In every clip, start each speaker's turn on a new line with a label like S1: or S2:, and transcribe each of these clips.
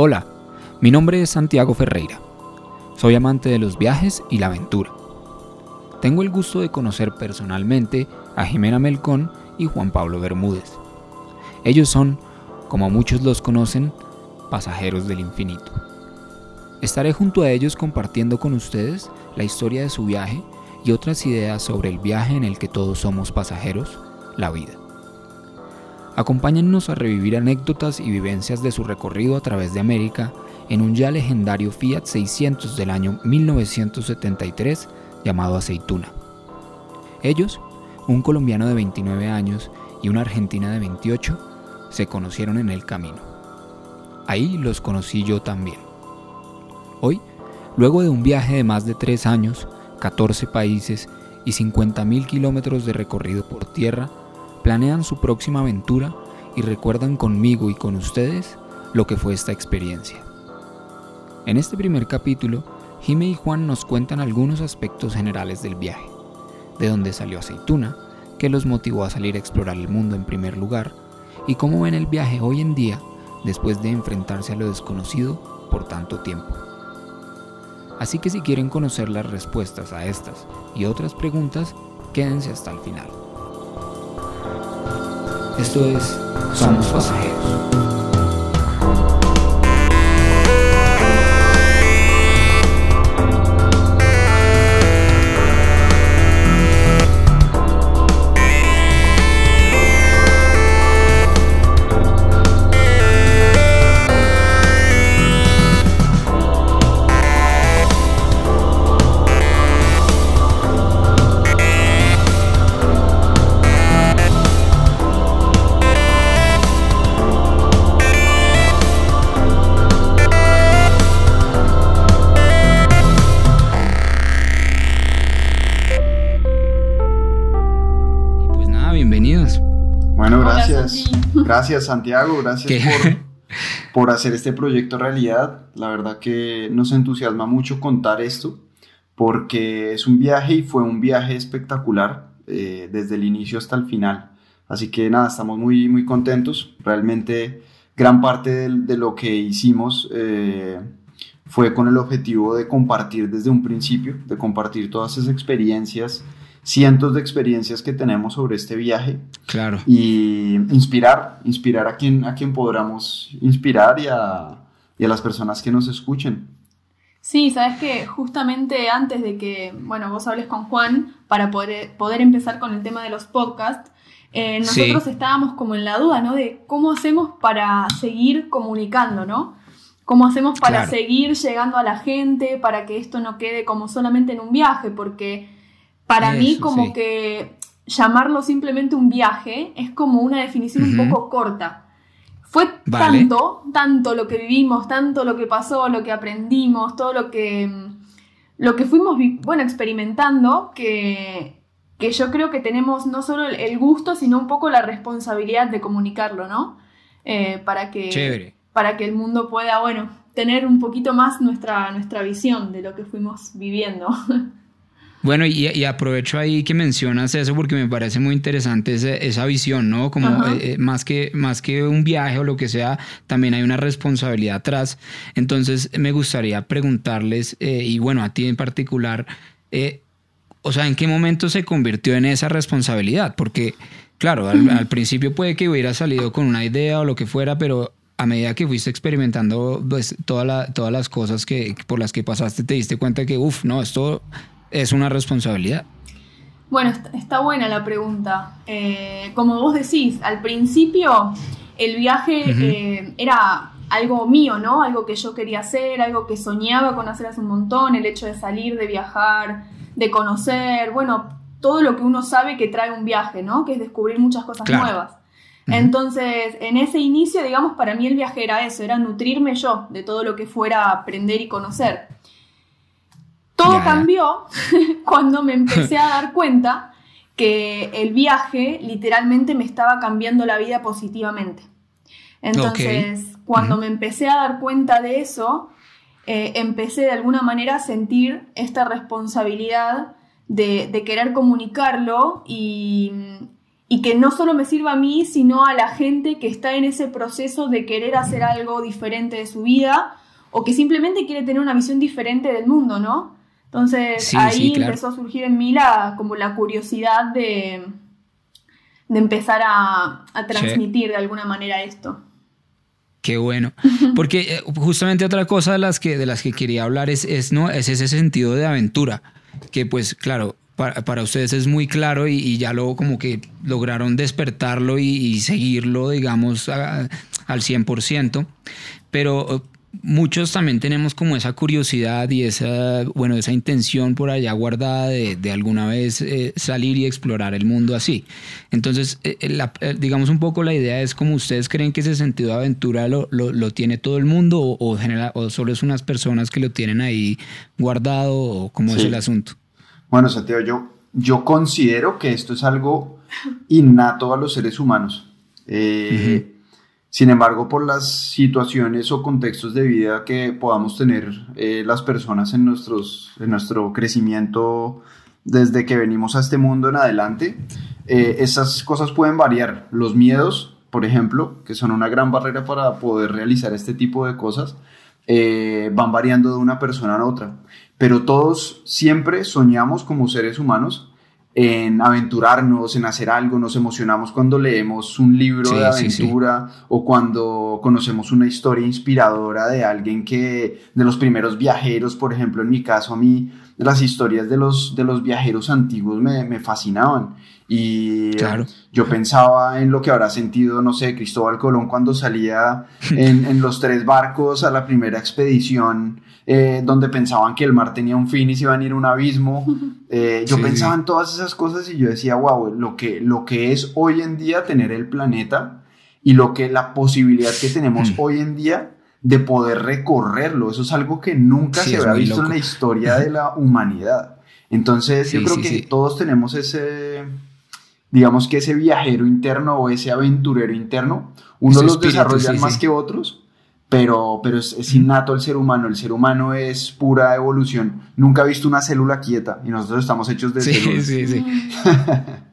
S1: Hola, mi nombre es Santiago Ferreira. Soy amante de los viajes y la aventura. Tengo el gusto de conocer personalmente a Jimena Melcón y Juan Pablo Bermúdez. Ellos son, como muchos los conocen, pasajeros del infinito. Estaré junto a ellos compartiendo con ustedes la historia de su viaje y otras ideas sobre el viaje en el que todos somos pasajeros, la vida. Acompáñennos a revivir anécdotas y vivencias de su recorrido a través de América en un ya legendario Fiat 600 del año 1973 llamado Aceituna. Ellos, un colombiano de 29 años y una argentina de 28, se conocieron en el camino. Ahí los conocí yo también. Hoy, luego de un viaje de más de 3 años, 14 países y 50.000 kilómetros de recorrido por tierra, planean su próxima aventura y recuerdan conmigo y con ustedes lo que fue esta experiencia. En este primer capítulo, Jime y Juan nos cuentan algunos aspectos generales del viaje, de dónde salió Aceituna, qué los motivó a salir a explorar el mundo en primer lugar, y cómo ven el viaje hoy en día después de enfrentarse a lo desconocido por tanto tiempo. Así que si quieren conocer las respuestas a estas y otras preguntas, quédense hasta el final. Esto es Somos Pasajeros.
S2: Gracias Santiago, gracias por, hacer este proyecto realidad. La verdad que nos entusiasma mucho contar esto porque es un viaje y fue un viaje espectacular eh, desde el inicio hasta el final. Así que nada, estamos muy, muy contentos. Realmente gran parte de, lo que hicimos eh, fue con el objetivo de compartir desde un principio, de compartir todas esas experiencias cientos de experiencias que tenemos sobre este viaje.
S1: Claro.
S2: Y inspirar, inspirar a quien, a quien podamos inspirar y a, y a las personas que nos escuchen.
S3: Sí, sabes que justamente antes de que, bueno, vos hables con Juan para poder, poder empezar con el tema de los podcasts, eh, nosotros estábamos como en la duda, ¿no? De cómo hacemos para seguir comunicando, ¿no? ¿Cómo hacemos para seguir llegando a la gente, para que esto no quede como solamente en un viaje? Porque para mí como que llamarlo simplemente un viaje es como una definición un poco corta. Fue tanto, tanto lo que vivimos, tanto lo que pasó, lo que aprendimos, todo lo que, lo que fuimos, bueno, experimentando, que, que yo creo que tenemos no solo el gusto, sino un poco la responsabilidad de comunicarlo, ¿no? Eh, para, que, para que el mundo pueda, bueno, tener un poquito más nuestra, nuestra visión de lo que fuimos viviendo.
S1: Bueno, y, aprovecho ahí que mencionas eso porque me parece muy interesante esa, visión, ¿no? Como eh, eh, más, que, más que un viaje o lo que sea, también hay una responsabilidad atrás. Entonces, me gustaría preguntarles, eh, y bueno, a ti en particular, o sea, ¿en qué momento se convirtió en esa responsabilidad? Porque, claro, al, principio puede que hubiera salido con una idea o lo que fuera, pero a medida que fuiste experimentando pues, todas las cosas que, por las que pasaste, te diste cuenta que, uff, no, esto es una responsabilidad.
S3: Bueno, está, buena la pregunta. Eh, como vos decís, al principio el viaje eh, era algo mío, ¿no? Algo que yo quería hacer, algo que soñaba con hacer hace un montón, el hecho de salir, de viajar, de conocer, bueno, todo lo que uno sabe que trae un viaje, ¿no? Que es descubrir muchas cosas nuevas. Entonces, en ese inicio, digamos, para mí el viaje era eso, era nutrirme yo de todo lo que fuera a aprender y conocer. Todo cambió cuando me empecé a dar cuenta que el viaje literalmente me estaba cambiando la vida positivamente. Entonces, cuando me empecé a dar cuenta de eso, eh, empecé de alguna manera a sentir esta responsabilidad de, querer comunicarlo y, y que no solo me sirva a mí, sino a la gente que está en ese proceso de querer hacer algo diferente de su vida o que simplemente quiere tener una visión diferente del mundo, ¿no? Entonces ahí empezó a surgir en mí la, como la curiosidad de, de empezar a, transmitir de alguna manera esto.
S1: Qué bueno. Porque eh, justamente otra cosa de las que, de las que quería hablar es, es, ¿no? es ese sentido de aventura. Que pues claro, para, ustedes es muy claro y, ya lo como que lograron despertarlo y, seguirlo, digamos, al 100%. Pero muchos también tenemos como esa curiosidad y esa, bueno, esa intención por allá guardada de, alguna vez eh, salir y explorar el mundo así. Entonces, eh, eh, digamos un poco la idea es como ustedes creen que ese sentido de aventura lo, tiene todo el mundo o, o, o, solo es unas personas que lo tienen ahí guardado o cómo es el asunto.
S2: Bueno, Santiago, yo, yo considero que esto es algo innato a los seres humanos. Sin embargo, por las situaciones o contextos de vida que podamos tener eh, las personas en, nuestros, en nuestro crecimiento desde que venimos a este mundo en adelante, eh, esas cosas pueden variar. Los miedos, por ejemplo, que son una gran barrera para poder realizar este tipo de cosas, eh, van variando de una persona a otra. Pero todos siempre soñamos como seres humanos en aventurarnos, en hacer algo, nos emocionamos cuando leemos un libro de aventura o cuando conocemos una historia inspiradora de alguien que, de los primeros viajeros, por ejemplo, en mi caso a mí, las historias de los, de los viajeros antiguos me, me fascinaban. Y yo pensaba en lo que habrá sentido, no sé, Cristóbal Colón cuando salía en, en los tres barcos a la primera expedición, eh, donde pensaban que el mar tenía un fin y se iban a ir a un abismo. Eh, yo pensaba en todas esas cosas y yo decía, wow, lo que, lo que es hoy en día tener el planeta y lo que la posibilidad que tenemos mm. hoy en día de poder recorrerlo, eso es algo que nunca se había visto en la historia de la humanidad. Entonces, yo creo que todos tenemos ese digamos que ese viajero interno o ese aventurero interno, unos los desarrollan más que otros, pero, pero es, innato el ser humano, el ser humano es pura evolución, nunca ha visto una célula quieta y nosotros estamos hechos de células. Sí, sí,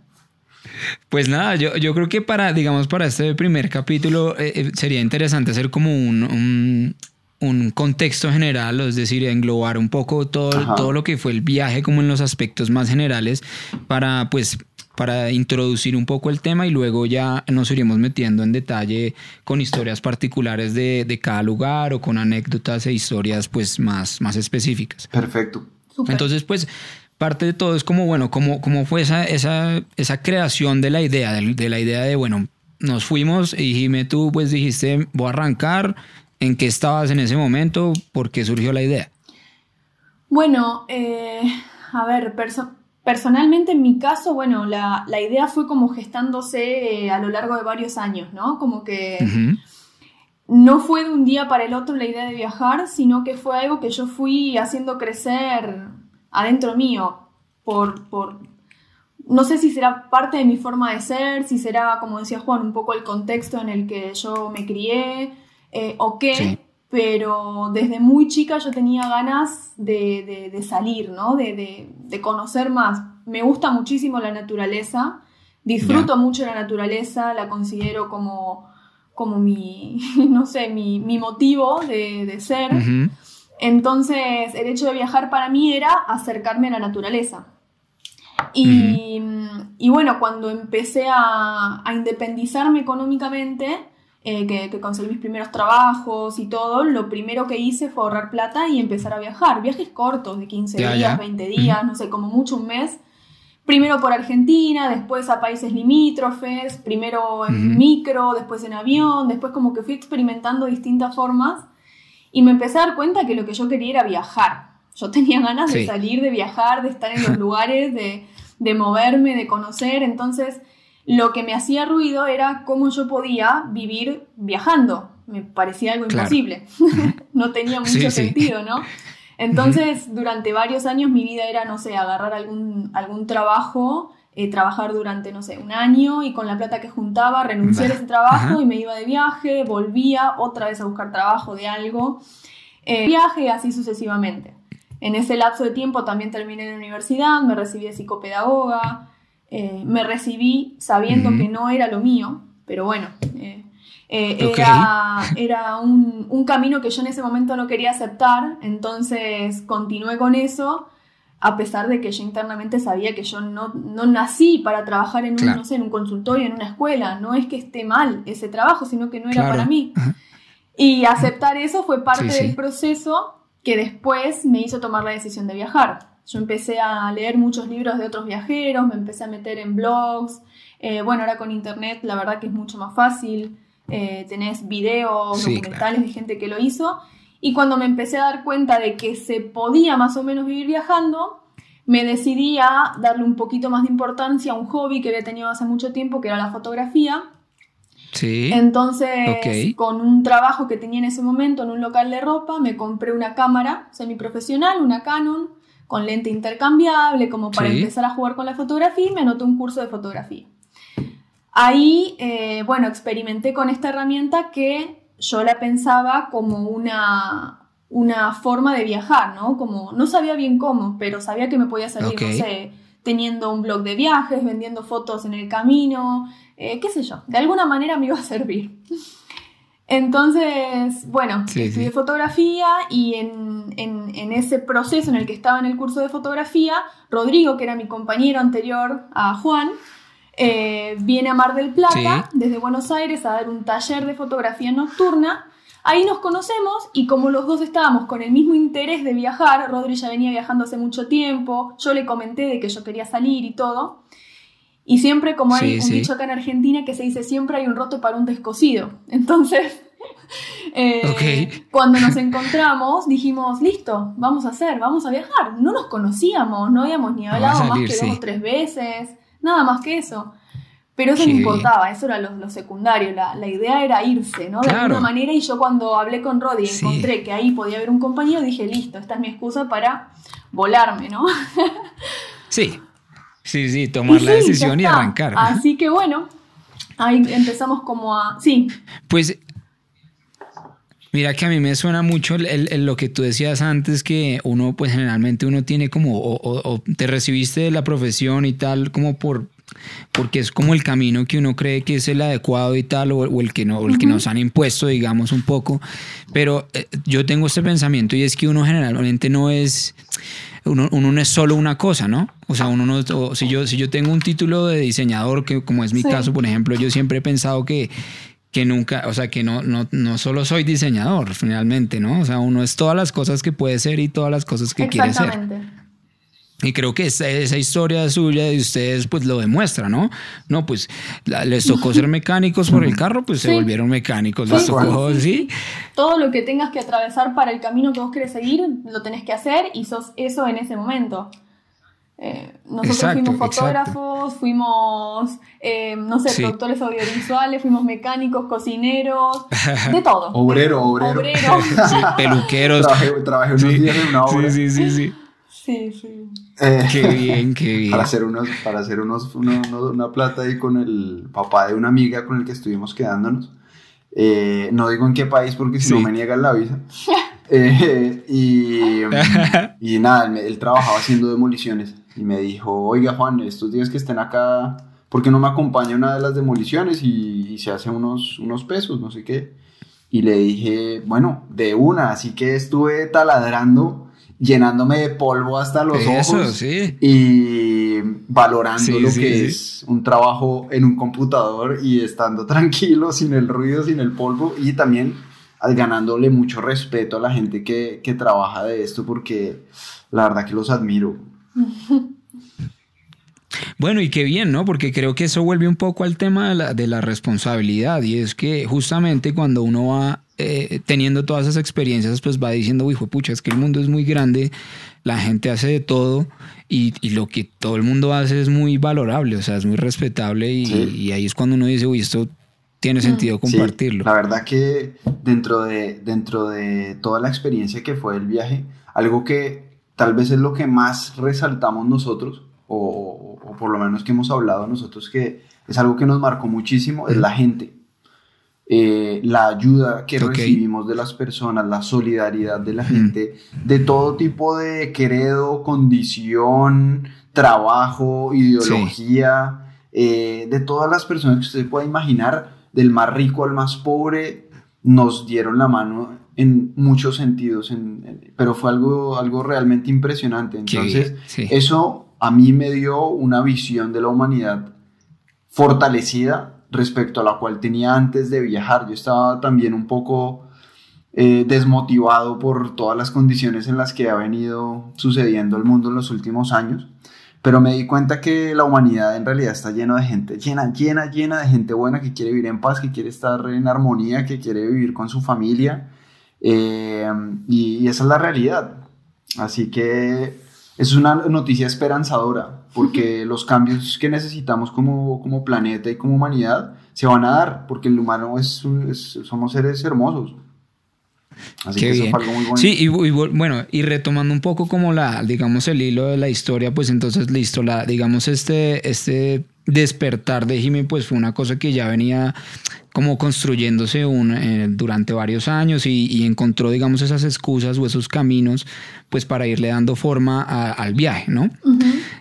S1: Pues nada, yo, yo, creo que para, digamos, para este primer capítulo eh, eh, sería interesante hacer como un, un, contexto general, es decir, englobar un poco todo, todo lo que fue el viaje como en los aspectos más generales para pues para introducir un poco el tema y luego ya nos iremos metiendo en detalle con historias particulares de, de cada lugar o con anécdotas e historias pues más, más específicas.
S2: Perfecto.
S1: Entonces pues parte de todo es como, bueno, cómo, cómo fue esa, esa, esa creación de la idea, de, la idea de, bueno, nos fuimos y Jimé, tú pues dijiste, voy a arrancar, ¿en qué estabas en ese momento? ¿Por qué surgió la idea?
S3: Bueno, eh, a ver, Personalmente, en mi caso, bueno, la, idea fue como gestándose eh, a lo largo de varios años, ¿no? Como que no fue de un día para el otro la idea de viajar, sino que fue algo que yo fui haciendo crecer adentro mío, por, por, no sé si será parte de mi forma de ser, si será, como decía Juan, un poco el contexto en el que yo me crié, eh, o qué, pero desde muy chica yo tenía ganas de, salir, ¿no? De, conocer más. Me gusta muchísimo la naturaleza, disfruto mucho la naturaleza, la considero como, como mi, no sé, mi, motivo de, ser. Entonces, el hecho de viajar para mí era acercarme a la naturaleza. Y, bueno, cuando empecé a, a independizarme económicamente, eh, que, conseguí mis primeros trabajos y todo, lo primero que hice fue ahorrar plata y empezar a viajar. Viajes cortos, de 15 días, 20 días, no sé, como mucho un mes. Primero por Argentina, después a países limítrofes, primero en micro, después en avión, después como que fui experimentando distintas formas y me empecé a dar cuenta que lo que yo quería era viajar. Yo tenía ganas de salir, de viajar, de estar en los lugares, de, de moverme, de conocer, entonces lo que me hacía ruido era cómo yo podía vivir viajando. Me parecía algo imposible. no tenía mucho sentido, ¿no? Entonces, durante varios años mi vida era, no sé, agarrar algún, algún trabajo, eh, trabajar durante, no sé, un año y con la plata que juntaba renunciar a ese trabajo y me iba de viaje, volvía otra vez a buscar trabajo de algo, eh, viaje así sucesivamente. En ese lapso de tiempo también terminé en la universidad, me recibí de psicopedagoga, Eh, me recibí sabiendo que no era lo mío, pero bueno, eh, eh, era, un, camino que yo en ese momento no quería aceptar, entonces continué con eso, a pesar de que yo internamente sabía que yo no, nací para trabajar en un, no sé, en un consultorio, en una escuela, no es que esté mal ese trabajo, sino que no era para mí. Y aceptar eso fue parte del proceso que después me hizo tomar la decisión de viajar. Yo empecé a leer muchos libros de otros viajeros, me empecé a meter en blogs. Eh, bueno, ahora con internet la verdad que es mucho más fácil. Eh, tenés videos, documentales de gente que lo hizo. Y cuando me empecé a dar cuenta de que se podía más o menos vivir viajando, me decidí a darle un poquito más de importancia a un hobby que había tenido hace mucho tiempo, que era la fotografía. Sí. Entonces, con un trabajo que tenía en ese momento en un local de ropa, me compré una cámara semiprofesional, una Canon, con lente intercambiable, como para empezar a jugar con la fotografía y me anoté un curso de fotografía. Ahí, eh, bueno, experimenté con esta herramienta que yo la pensaba como una, una forma de viajar, ¿no? Como, no sabía bien cómo, pero sabía que me podía salir, no sé, teniendo un blog de viajes, vendiendo fotos en el camino, eh, qué sé yo, de alguna manera me iba a servir. Entonces, bueno, estudié fotografía y en, en, ese proceso en el que estaba en el curso de fotografía, Rodrigo, que era mi compañero anterior a Juan, eh, viene a Mar del Plata desde Buenos Aires a dar un taller de fotografía nocturna. Ahí nos conocemos y como los dos estábamos con el mismo interés de viajar, Rodrigo ya venía viajando hace mucho tiempo, yo le comenté de que yo quería salir y todo. Y siempre, como hay un dicho acá en Argentina que se dice, siempre hay un roto para un descosido. Entonces, eh, cuando nos encontramos, dijimos, listo, vamos a hacer, vamos a viajar. No nos conocíamos, no habíamos ni hablado más que dos o tres veces, nada más que eso. Pero eso no importaba, eso era lo, secundario, la, idea era irse, ¿no? De alguna manera, y yo cuando hablé con Roddy y encontré que ahí podía haber un compañero, dije, listo, esta es mi excusa para volarme, ¿no?
S1: sí, Sí, sí, tomar la decisión y arrancar.
S3: Así que bueno, ahí empezamos como a... Sí.
S1: Pues Mira que a mí me suena mucho lo que tú decías antes, que uno, pues generalmente uno tiene como, o, te recibiste de la profesión y tal, como por, porque es como el camino que uno cree que es el adecuado y tal, o, el que no, el que nos han impuesto, digamos, un poco. Pero eh, yo tengo este pensamiento y es que uno generalmente no es, uno, no es solo una cosa, ¿no? O sea, uno no, si yo, si yo tengo un título de diseñador, que como es mi caso, por ejemplo, yo siempre he pensado que, que nunca, o sea, que no, no, no solo soy diseñador, finalmente, ¿no? O sea, uno es todas las cosas que puede ser y todas las cosas que quiere ser. Y creo que esa, esa, historia suya de ustedes pues lo demuestra, ¿no? No, pues les tocó ser mecánicos por el carro, pues se volvieron mecánicos, les tocó, ¿sí?
S3: Todo lo que tengas que atravesar para el camino que vos querés seguir, lo tenés que hacer y sos eso en ese momento. Eh, nosotros fuimos fotógrafos, fuimos, eh, no sé, productores audiovisuales, fuimos mecánicos, cocineros, de todo.
S2: Obrero, obrero.
S1: peluqueros.
S2: Trabajé, unos días en una obra.
S1: Sí, sí, sí, sí.
S3: Sí, sí.
S1: Eh, qué bien, qué bien.
S2: Para hacer, unos, para hacer unos, una plata ahí con el papá de una amiga con el que estuvimos quedándonos. Eh, no digo en qué país porque si no me niegan la visa. Eh, y, y, nada, él, trabajaba haciendo demoliciones y me dijo, oiga Juan, estos días que estén acá, ¿por qué no me acompaña una de las demoliciones y, y se hace unos, unos pesos, no sé qué? Y le dije, bueno, de una, así que estuve taladrando llenándome de polvo hasta los ojos y valorando lo que es un trabajo en un computador y estando tranquilo, sin el ruido, sin el polvo y también ganándole mucho respeto a la gente que, trabaja de esto porque la verdad que los admiro.
S1: Bueno, y qué bien, ¿no? Porque creo que eso vuelve un poco al tema de la, de la responsabilidad y es que justamente cuando uno va eh, teniendo todas esas experiencias, pues va diciendo, hijo, pucha, es que el mundo es muy grande, la gente hace de todo y, lo que todo el mundo hace es muy valorable, o sea, es muy respetable y, ahí es cuando uno dice, uy, esto tiene sentido compartirlo.
S2: la verdad que dentro de, dentro de toda la experiencia que fue el viaje, algo que tal vez es lo que más resaltamos nosotros, o, o por lo menos que hemos hablado nosotros, que es algo que nos marcó muchísimo, es la gente eh, la ayuda que recibimos de las personas, la solidaridad de la gente, de todo tipo de credo, condición, trabajo, ideología, eh, de todas las personas que usted pueda imaginar, del más rico al más pobre, nos dieron la mano en muchos sentidos, pero fue algo, algo realmente impresionante. Entonces, eso a mí me dio una visión de la humanidad fortalecida respecto a la cual tenía antes de viajar. Yo estaba también un poco eh, desmotivado por todas las condiciones en las que ha venido sucediendo el mundo en los últimos años, pero me di cuenta que la humanidad en realidad está llena de gente, llena, llena, llena de gente buena que quiere vivir en paz, que quiere estar en armonía, que quiere vivir con su familia, eh, y, esa es la realidad. Así que es una noticia esperanzadora, porque los cambios que necesitamos como, como, planeta y como humanidad se van a dar, porque el humano es somos seres hermosos.
S1: Así que Eso fue algo muy bueno. Sí, y, bueno, y retomando un poco como la, digamos, el hilo de la historia, pues entonces listo, la, digamos, este, este despertar de Jimmy, pues fue una cosa que ya venía como construyéndose un, eh, durante varios años y, encontró, digamos, esas excusas o esos caminos, pues para irle dando forma al viaje, ¿no?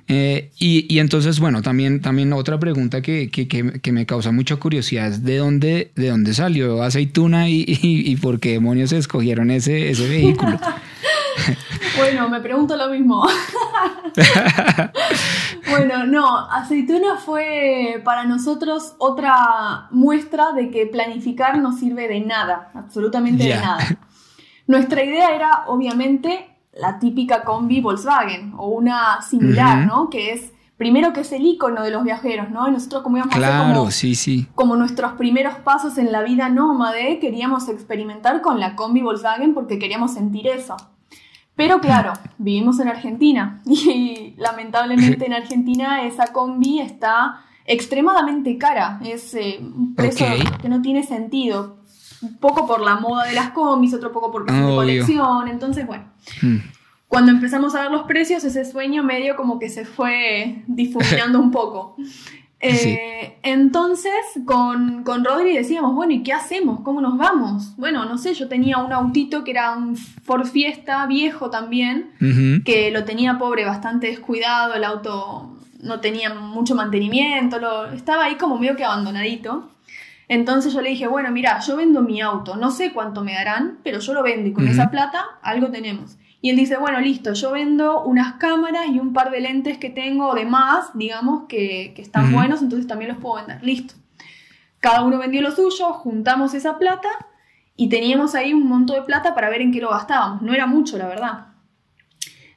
S1: Eh, y, entonces, bueno, también, también otra pregunta que, que, me causa mucha curiosidad es de dónde, de dónde salió Aceituna y, y, por qué demonios escogieron ese, ese vehículo.
S3: bueno, me pregunto lo mismo. bueno, no, Aceituna fue para nosotros otra muestra de que planificar no sirve de nada, absolutamente de nada. Nuestra idea era, obviamente, la típica combi Volkswagen o una similar, ¿no? Que es primero que es el icono de los viajeros, ¿no? Y nosotros como íbamos
S1: a como, sí, sí.
S3: como nuestros primeros pasos en la vida nómade, queríamos experimentar con la combi Volkswagen porque queríamos sentir eso. Pero claro, vivimos en Argentina y lamentablemente en Argentina esa combi está extremadamente cara. Es eh, un precio que no tiene sentido. Un poco por la moda de las combis, otro poco por de colección. Entonces, bueno. Hmm. Cuando empezamos a ver los precios, ese sueño medio como que se fue difuminando un poco. Eh, entonces, con, con Rodri decíamos, bueno, ¿y qué hacemos? ¿Cómo nos vamos? Bueno, no sé, yo tenía un autito que era un Ford Fiesta viejo también, que lo tenía pobre, bastante descuidado, el auto no tenía mucho mantenimiento, lo, estaba ahí como medio que abandonadito. Entonces yo le dije, bueno, mira, yo vendo mi auto, no sé cuánto me darán, pero yo lo vendo y con esa plata algo tenemos. Y él dice, bueno, listo, yo vendo unas cámaras y un par de lentes que tengo de más, digamos, que, están buenos, entonces también los puedo vender. Listo. Cada uno vendió lo suyo, juntamos esa plata y teníamos ahí un monto de plata para ver en qué lo gastábamos. No era mucho, la verdad.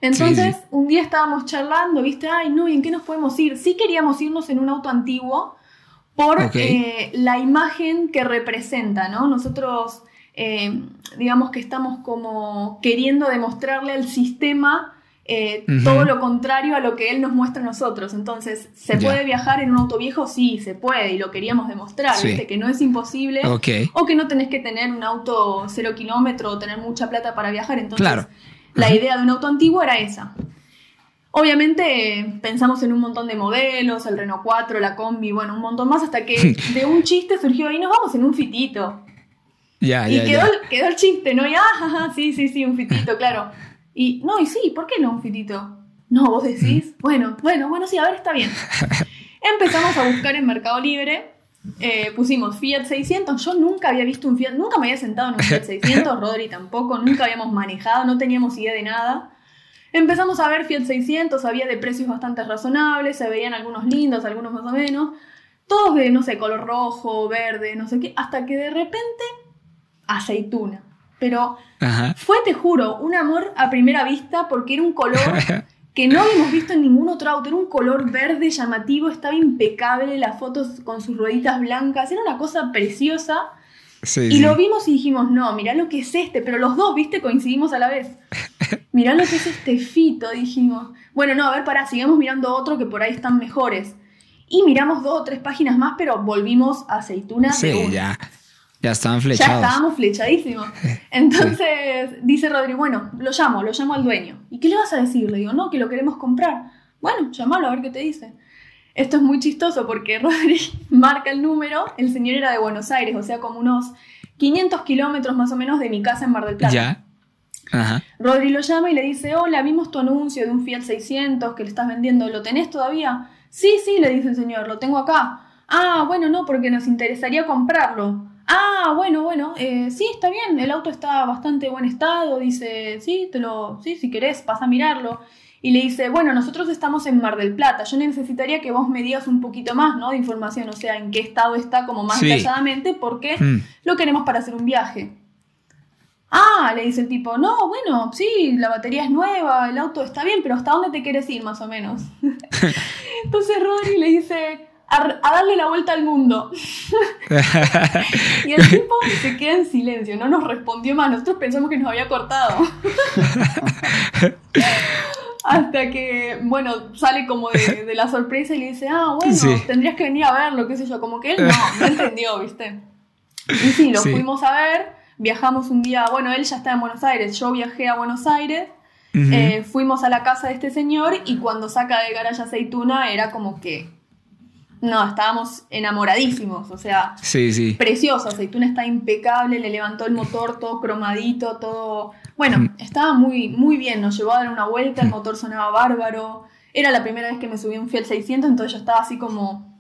S3: Entonces, un día estábamos charlando, viste, ay, no, ¿y en qué nos podemos ir? Sí queríamos irnos en un auto antiguo por eh, la imagen que representa, ¿no? Nosotros eh, digamos que estamos como queriendo demostrarle al sistema eh, todo lo contrario a lo que él nos muestra a nosotros. Entonces, ¿se puede viajar en un auto viejo? Sí, se puede, y lo queríamos demostrar, que no es imposible, o que no tenés que tener un auto cero kilómetro o tener mucha plata para viajar. Entonces, la idea de un auto antiguo era esa. Obviamente pensamos en un montón de modelos, el Renault 4, la Combi, bueno, un montón más, hasta que de un chiste surgió y nos vamos en un fitito y quedó, quedó, el chiste, ¿no? Y ah, sí, sí, sí, un fitito, claro. Y no, y sí, ¿por qué no un fitito? No, vos decís, mm. bueno, bueno, bueno, sí, a ver, está bien. Empezamos a buscar en Mercado Libre, eh, pusimos Fiat 600, yo nunca había visto un Fiat, nunca me había sentado en un Fiat 600, Rodri tampoco, nunca habíamos manejado, no teníamos idea de nada. Empezamos a ver Fiat 600, había de precios bastante razonables, se veían algunos lindos, algunos más o menos, todos de, no sé, color rojo, verde, no sé qué, hasta que de repente aceituna. Pero fue, te juro, un amor a primera vista porque era un color que no habíamos visto en ningún otro auto. Era un color verde llamativo, estaba impecable, las fotos con sus rueditas blancas, era una cosa preciosa. y lo vimos y dijimos, no, mirá lo que es este, pero los dos, viste, coincidimos a la vez. Mirá lo que es este fito, dijimos. Bueno, no, a ver, pará, sigamos mirando otro que por ahí están mejores. Y miramos dos o tres páginas más, pero volvimos a aceituna.
S1: Sí, ya. Ya estaban flechados.
S3: Ya estábamos flechadísimos. Entonces dice Rodrigo, bueno, lo llamo, lo llamo al dueño. ¿Y qué le vas a decir? Le digo, no, que lo queremos comprar. Bueno, llámalo a ver qué te dice. Esto es muy chistoso porque Rodrigo marca el número, el señor era de Buenos Aires, o sea, como unos 500 kilómetros más o menos de mi casa en Mar del Plata.
S1: Ya.
S3: Rodri lo llama y le dice, hola, vimos tu anuncio de un Fiat 600 que le estás vendiendo, ¿lo tenés todavía? Sí, sí, le dice el señor, lo tengo acá. Ah, bueno, no, porque nos interesaría comprarlo. Ah, bueno, bueno, eh, sí, está bien, el auto está bastante buen estado, dice, sí, te lo, sí, si querés, pasa a mirarlo. Y le dice, bueno, nosotros estamos en Mar del Plata, yo necesitaría que vos me digas un poquito más, ¿no? De información, o sea, en qué estado está como más detalladamente, porque mm. lo queremos para hacer un viaje. Ah, le dice el tipo, no, bueno, sí, la batería es nueva, el auto está bien, pero ¿hasta dónde te quieres ir más o menos? Entonces Rodri le dice, a, darle la vuelta al mundo. y el tipo se queda en silencio, no nos respondió más, nosotros pensamos que nos había cortado. Hasta que, bueno, sale como de, la sorpresa y le dice, ah, bueno, tendrías que venir a verlo, qué sé yo, como que él no, no entendió, ¿viste? Y sí, lo fuimos a ver viajamos un día, bueno, él ya está en Buenos Aires, yo viajé a Buenos Aires, eh, fuimos a la casa de este señor y cuando saca de garaje aceituna era como que, no, estábamos enamoradísimos, o sea,
S1: sí, sí.
S3: precioso, aceituna está impecable, le levantó el motor todo cromadito, todo, bueno, estaba muy, muy bien, nos llevó a dar una vuelta, el motor sonaba bárbaro, era la primera vez que me subí un Fiat 600, entonces yo estaba así como...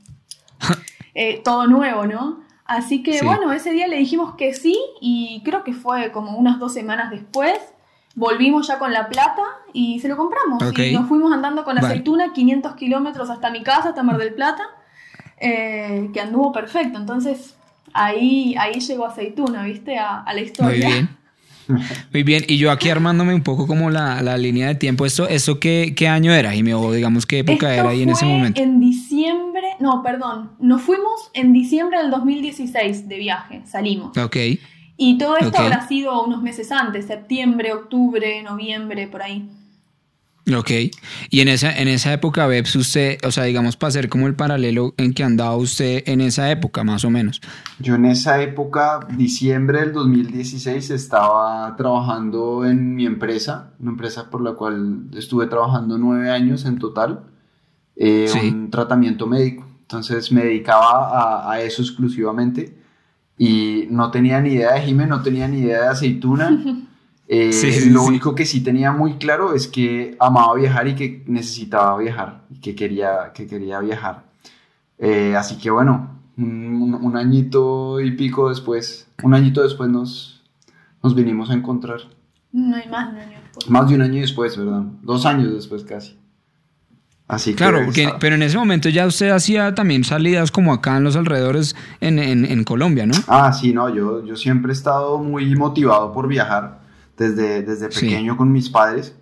S3: Eh, todo nuevo, ¿no? Así que bueno, ese día le dijimos que sí y creo que fue como unas dos semanas después. Volvimos ya con la plata y se lo compramos. Y nos fuimos andando con aceituna 500 kilómetros hasta mi casa, hasta Mar del Plata, eh, que anduvo perfecto. Entonces ahí, ahí llegó aceituna, ¿viste? A, a la historia.
S1: Muy bien. Muy bien, y yo aquí armándome un poco como la, la línea de tiempo, ¿esto, esto qué, qué año era, y O digamos qué época era ahí en ese momento.
S3: En diciembre, no, perdón, nos fuimos en diciembre del 2016 de viaje, salimos.
S1: Ok.
S3: Y todo esto habrá sido unos meses antes, septiembre, octubre, noviembre, por ahí.
S1: Ok, y en esa, en esa época, Bebs, usted, o sea, digamos, para hacer como el paralelo en que andaba usted en esa época, más o menos.
S2: Yo en esa época, diciembre del 2016, estaba trabajando en mi empresa, una empresa por la cual estuve trabajando nueve años en total, eh, un tratamiento médico. Entonces me dedicaba a, a, eso exclusivamente y no tenía ni idea de Jime, no tenía ni idea de aceituna. Eh, lo único que sí tenía muy claro es que amaba viajar y que necesitaba viajar y que quería, que quería viajar. Eh, así que bueno, un, añito y pico después, un añito después nos, nos vinimos a encontrar.
S3: No hay más de un año después.
S2: Más de un año después, ¿verdad? Dos años después casi. Así
S1: claro, pero en ese momento ya usted hacía también salidas como acá en los alrededores en, en, Colombia, ¿no?
S2: Ah, sí, no, yo, yo siempre he estado muy motivado por viajar desde, desde pequeño con mis padres.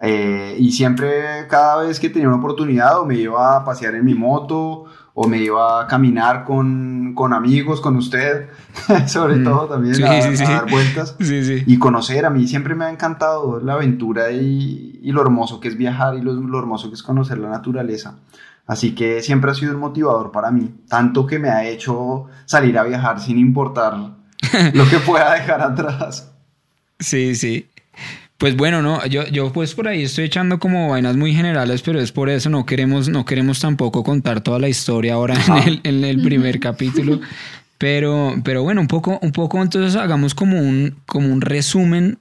S2: Eh, y siempre, cada vez que tenía una oportunidad, o me iba a pasear en mi moto, o me iba a caminar con, con amigos, con usted, sobre mm. todo también, a, dar vueltas y conocer. A mí siempre me ha encantado la aventura y, y lo hermoso que es viajar y lo, lo, hermoso que es conocer la naturaleza. Así que siempre ha sido un motivador para mí, tanto que me ha hecho salir a viajar sin importar lo que pueda dejar atrás.
S1: Sí, sí. Pues bueno, no, yo, yo pues por ahí estoy echando como vainas muy generales, pero es por eso no queremos, no queremos tampoco contar toda la historia ahora en el, en el primer capítulo. Pero, pero bueno, un poco, un poco entonces hagamos como un, como un resumen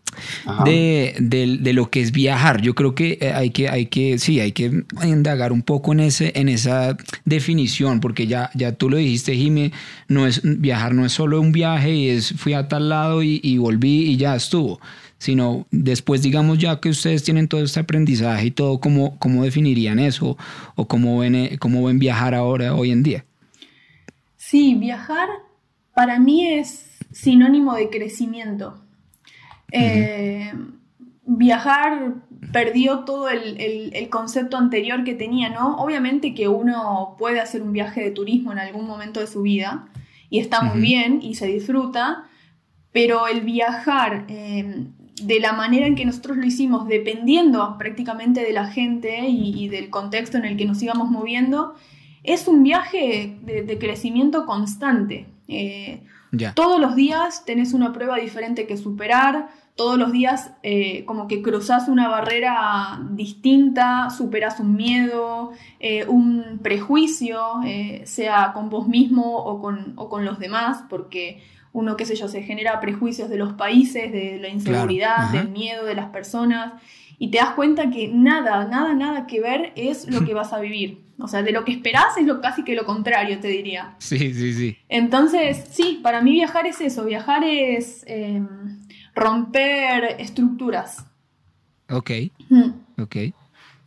S1: de, de, lo que es viajar. Yo creo que eh, hay que, hay que, sí, hay que indagar un poco en, ese, en esa definición, porque ya, ya tú lo dijiste, Jimé, no es, viajar no es solo un viaje y es fui a tal lado y, y volví y ya estuvo sino después, digamos, ya que ustedes tienen todo este aprendizaje y todo, ¿cómo, cómo definirían eso? ¿O cómo ven, eh, cómo ven viajar ahora, hoy en día?
S3: Sí, viajar para mí es sinónimo de crecimiento. Eh, viajar perdió todo el, concepto anterior que tenía, ¿no? Obviamente que uno puede hacer un viaje de turismo en algún momento de su vida y está muy bien y se disfruta, pero el viajar eh, de la manera en que nosotros lo hicimos, dependiendo prácticamente de la gente y del contexto en el que nos íbamos moviendo, es un viaje de, crecimiento constante. Eh, todos los días tenés una prueba diferente que superar, todos los días eh, como que cruzás una barrera distinta, superás un miedo, eh, un prejuicio, sea con vos mismo o con, o con los demás, porque uno, qué sé yo, se genera prejuicios de los países, de la inseguridad, del miedo de las personas, y te das cuenta que nada, nada, nada que ver es lo que vas a vivir. O sea, de lo que esperás es lo casi que lo contrario, te diría.
S1: Sí, sí, sí.
S3: Entonces, sí, para mí viajar es eso, viajar es em, romper estructuras.
S1: Ok, ok.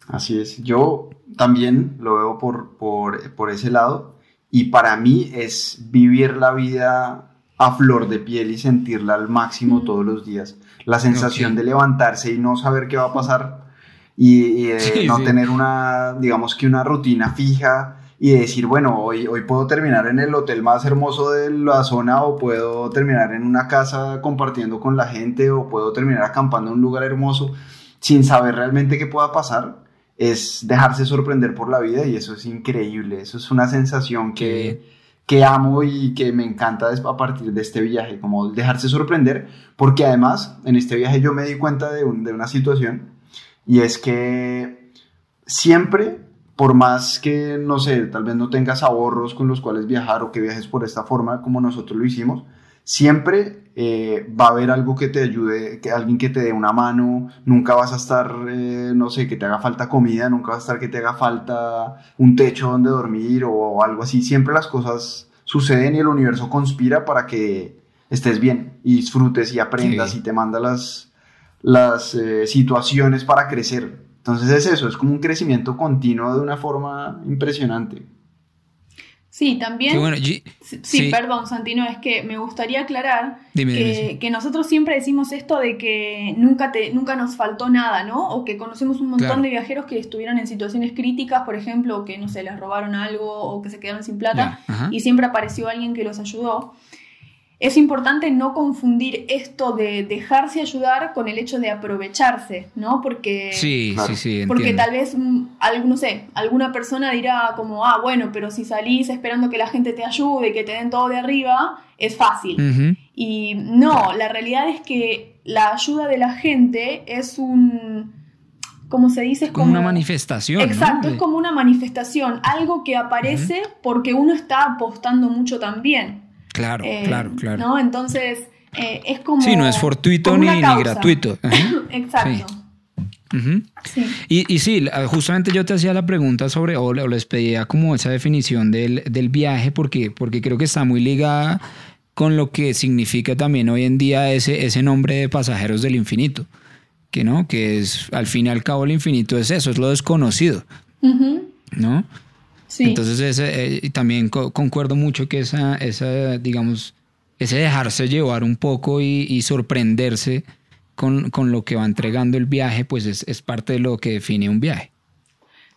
S2: Así es. Yo también lo veo por, por, ese lado y para mí es vivir la vida a flor de piel y sentirla al máximo todos los días. La sensación de levantarse y no saber qué va a pasar y, no tener una, digamos que una rutina fija y decir, bueno, hoy, hoy puedo terminar en el hotel más hermoso de la zona o puedo terminar en una casa compartiendo con la gente o puedo terminar acampando en un lugar hermoso sin saber realmente qué pueda pasar es dejarse sorprender por la vida y eso es increíble, eso es una sensación que, que amo y que me encanta a partir de este viaje, como dejarse sorprender, porque además en este viaje yo me di cuenta de, de una situación y es que siempre, por más que, no sé, tal vez no tengas ahorros con los cuales viajar o que viajes por esta forma como nosotros lo hicimos, siempre eh, va a haber algo que te ayude, que alguien que te dé una mano, nunca vas a estar, eh, no sé, que te haga falta comida, nunca vas a estar que te haga falta un techo donde dormir o, algo así, siempre las cosas suceden y el universo conspira para que estés bien y disfrutes y aprendas y te manda las, las eh, situaciones para crecer. Entonces es eso, es como un crecimiento continuo de una forma impresionante.
S3: Sí, también. sí, perdón, Santino, es que me gustaría aclarar que, nosotros siempre decimos esto de que nunca, te, nunca nos faltó nada, ¿no? O que conocemos un montón de viajeros que estuvieron en situaciones críticas, por ejemplo, que no sé, les robaron algo o que se quedaron sin plata y siempre apareció alguien que los ayudó es importante no confundir esto de dejarse ayudar con el hecho de aprovecharse, ¿no? Porque,
S1: sí, sí, sí,
S3: porque tal vez, mm, no sé, alguna persona dirá como, ah, bueno, pero si salís esperando que la gente te ayude, que te den todo de arriba, es fácil. Y no, la realidad es que la ayuda de la gente es un... ¿Cómo se dice?
S1: Es como, una manifestación.
S3: Exacto, es como una manifestación, algo que aparece porque uno está apostando mucho también.
S1: Claro, eh, claro, claro.
S3: ¿no? Entonces, eh, es como.
S1: Sí, no es fortuito ni, gratuito.
S3: Exacto.
S1: Sí. Y, y, sí, justamente yo te hacía la pregunta sobre, o, les pedía como esa definición del, viaje, porque, porque creo que está muy ligada con lo que significa también hoy en día ese, ese nombre de pasajeros del infinito. Que no, que es al fin y al cabo el infinito es eso, es lo desconocido. ¿No? Entonces ese, eh, también concuerdo mucho que esa, esa, digamos, ese dejarse llevar un poco y, sorprenderse con, lo que va entregando el viaje, pues es, parte de lo que define un viaje.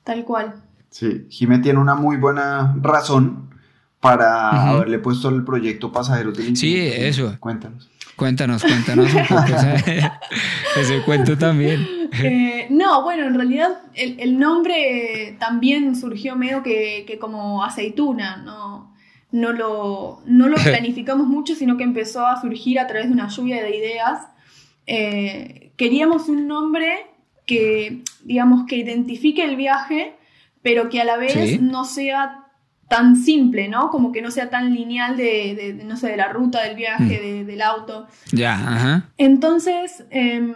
S3: Tal cual.
S2: Sí, Jimé tiene una muy buena razón para haberle puesto el proyecto Pasajeros del
S1: Sí, eso.
S2: Cuéntanos.
S1: Cuéntanos, cuéntanos un poco ese, cuento también.
S3: Eh, no, bueno, en realidad el, nombre también surgió medio que, como aceituna, no, no, lo, no lo planificamos mucho, sino que empezó a surgir a través de una lluvia de ideas. Eh, queríamos un nombre que, digamos, que identifique el viaje, pero que a la vez no sea tan simple, ¿no? Como que no sea tan lineal de, no sé, de la ruta del viaje, mm. del auto.
S1: Ya, ajá.
S3: Entonces, em,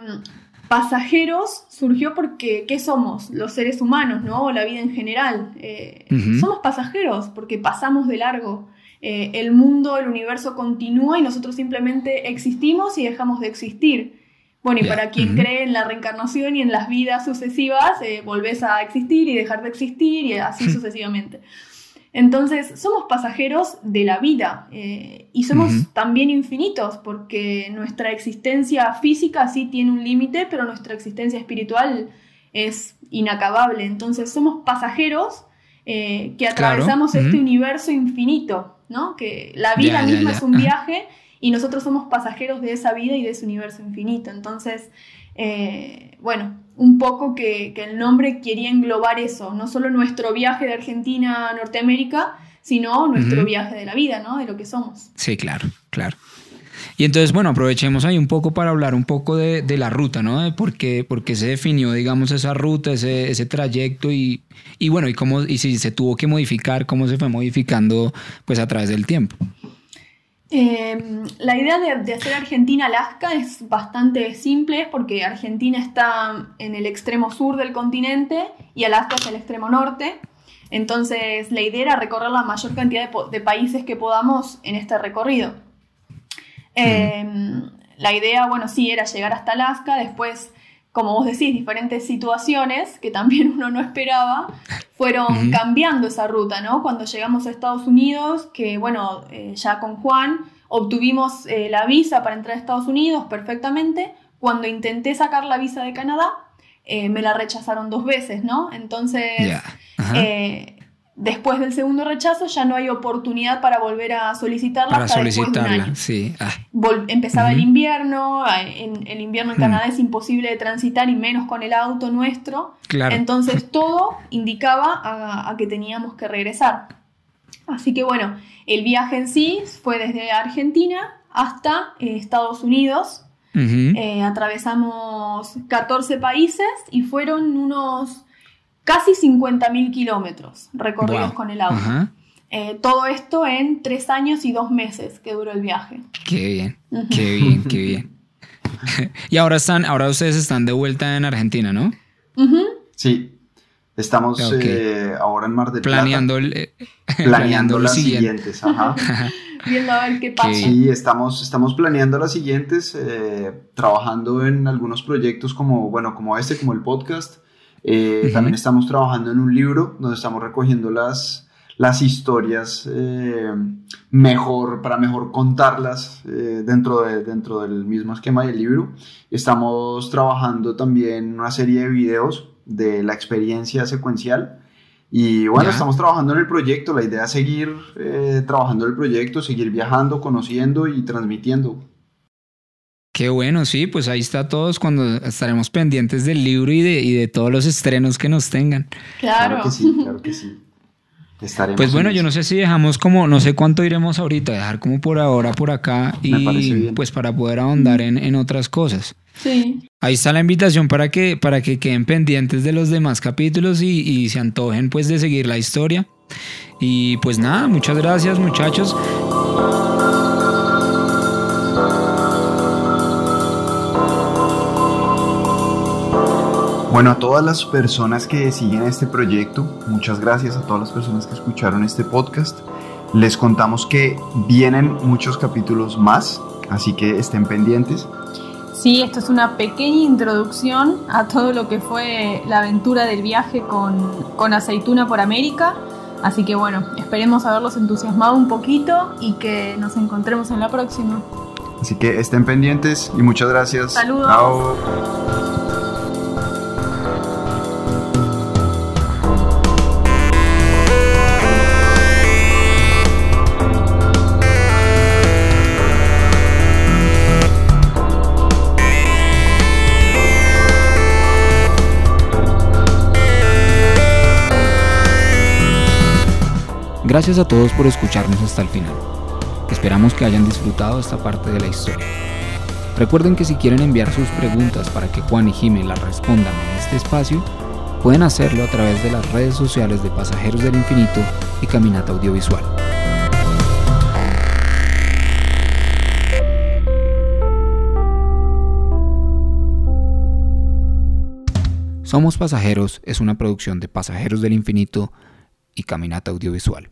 S3: pasajeros surgió porque, ¿qué somos? Los seres humanos, ¿no? O la vida en general. Eh, somos pasajeros porque pasamos de largo. Eh, el mundo, el universo continúa y nosotros simplemente existimos y dejamos de existir. Bueno, y para quien cree en la reencarnación y en las vidas sucesivas, eh, volvés a existir y dejar de existir y así sucesivamente. Entonces, somos pasajeros de la vida eh, y somos también infinitos porque nuestra existencia física sí tiene un límite, pero nuestra existencia espiritual es inacabable. Entonces, somos pasajeros eh, que atravesamos este universo infinito, ¿no? Que la vida misma es un viaje y nosotros somos pasajeros de esa vida y de ese universo infinito. Entonces, eh, bueno, un poco que, el nombre quería englobar eso, no solo nuestro viaje de Argentina a Norteamérica, sino nuestro viaje de la vida, ¿no? De lo que somos.
S1: Sí, claro, claro. Y entonces, bueno, aprovechemos ahí un poco para hablar un poco de, la ruta, ¿no? De por qué, se definió, digamos, esa ruta, ese, ese trayecto y, y, bueno, y cómo, y si se tuvo que modificar, cómo se fue modificando, pues a través del tiempo.
S3: Em, la idea de, hacer Argentina-Alaska es bastante simple porque Argentina está en el extremo sur del continente y Alaska es el extremo norte. Entonces la idea era recorrer la mayor cantidad de, países que podamos en este recorrido. Em, la idea, bueno, sí, era llegar hasta Alaska, después como vos decís, diferentes situaciones que también uno no esperaba, fueron cambiando esa ruta, ¿no? Cuando llegamos a Estados Unidos, que bueno, eh, ya con Juan obtuvimos eh, la visa para entrar a Estados Unidos perfectamente. Cuando intenté sacar la visa de Canadá, eh, me la rechazaron dos veces, ¿no? Entonces, después del segundo rechazo ya no hay oportunidad para volver a solicitarla
S1: para solicitarla, sí. Ah.
S3: Empezaba el invierno, en el invierno en. Canadá es imposible de transitar y menos con el auto nuestro. Entonces todo indicaba a, que teníamos que regresar. Así que bueno, el viaje en sí fue desde Argentina hasta eh, Estados Unidos. Eh, atravesamos 14 países y fueron unos casi 50.000 kilómetros recorridos con el auto. Eh, todo esto en tres años y dos meses que duró el viaje.
S1: Qué bien, qué bien, qué bien. y ahora están, ahora ustedes están de vuelta en Argentina, ¿no?
S2: Sí. Estamos eh, ahora en Mar del
S1: planeando
S2: Plata.
S1: Eh,
S2: planeando, las siguientes. Ajá.
S3: Viendo a ver qué pasa.
S2: Sí, estamos, estamos planeando las siguientes, trabajando en algunos proyectos como, bueno, como este, como el podcast. Eh, también estamos trabajando en un libro donde estamos recogiendo las, las historias eh, mejor, para mejor contarlas eh, dentro, de, dentro del mismo esquema del libro. Estamos trabajando también una serie de videos de la experiencia secuencial. Y bueno, estamos trabajando en el proyecto. La idea es seguir trabajando en el proyecto, seguir viajando, conociendo y transmitiendo.
S1: Qué bueno, sí, pues ahí está todos cuando estaremos pendientes del libro y de, y de todos los estrenos que nos tengan.
S3: Claro,
S2: claro que sí, claro que sí.
S1: Estaremos pues bueno, yo no sé si dejamos como, no sé cuánto iremos ahorita, dejar como por ahora, por acá, y pues para poder ahondar en, en, otras cosas.
S3: Sí.
S1: Ahí está la invitación para que, para que queden pendientes de los demás capítulos y, y se antojen pues de seguir la historia. Y pues nada, muchas gracias muchachos.
S2: Bueno, a todas las personas que siguen este proyecto, muchas gracias a todas las personas que escucharon este podcast. Les contamos que vienen muchos capítulos más, así que estén pendientes.
S3: Sí, esto es una pequeña introducción a todo lo que fue la aventura del viaje con, con Aceituna por América. Así que bueno, esperemos haberlos entusiasmado un poquito y que nos encontremos en la próxima.
S2: Así que estén pendientes y muchas gracias.
S3: Saludos.
S2: Chao.
S1: Gracias a todos por escucharnos hasta el final. Esperamos que hayan disfrutado esta parte de la historia. Recuerden que si quieren enviar sus preguntas para que Juan y Jimmy las respondan en este espacio, pueden hacerlo a través de las redes sociales de Pasajeros del Infinito y Caminata Audiovisual. Somos Pasajeros es una producción de Pasajeros del Infinito y Caminata Audiovisual.